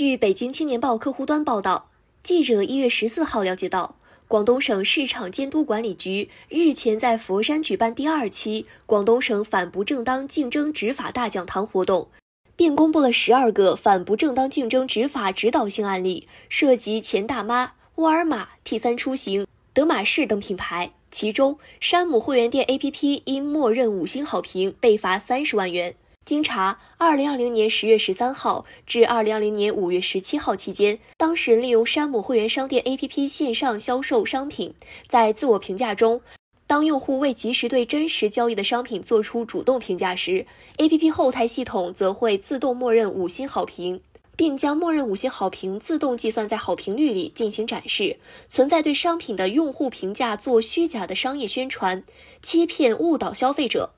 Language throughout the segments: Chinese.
据北京青年报客户端报道，记者一月十四号了解到，广东省市场监督管理局日前在佛山举办第二期广东省反不正当竞争执法大讲堂活动，并公布了十二个反不正当竞争执法指导性案例，涉及钱大妈、沃尔玛、T 三出行、德玛仕等品牌。其中，山姆会员店 APP 因默认五星好评被罚三十万元。经查，二零二零年十月十三号至二零二零年五月十七号期间，当事人利用山姆会员商店 APP 线上销售商品，在自我评价中，当用户未及时对真实交易的商品做出主动评价时，APP 后台系统则会自动默认五星好评。并将默认五星好评自动计算在好评率里进行展示，存在对商品的用户评价做虚假的商业宣传，欺骗误导消费者。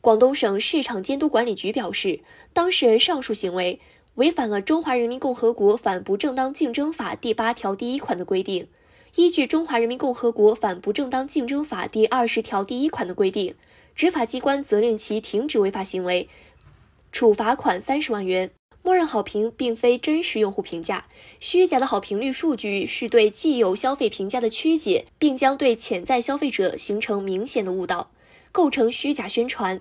广东省市场监督管理局表示，当事人上述行为违反了《中华人民共和国反不正当竞争法》第八条第一款的规定。依据《中华人民共和国反不正当竞争法》第二十条第一款的规定，执法机关责令其停止违法行为，处罚款三十万元。默认好评并非真实用户评价，虚假的好评率数据是对既有消费评价的曲解，并将对潜在消费者形成明显的误导，构成虚假宣传。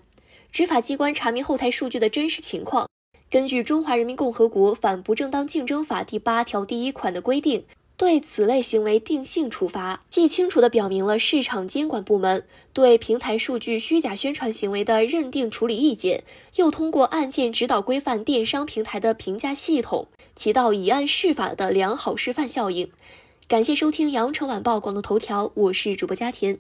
执法机关查明后台数据的真实情况，根据《中华人民共和国反不正当竞争法》第八条第一款的规定。对此类行为定性处罚，既清楚地表明了市场监管部门对平台数据虚假宣传行为的认定处理意见，又通过案件指导规范电商平台的评价系统，起到以案释法的良好示范效应。感谢收听羊城晚报广东头条，我是主播佳田。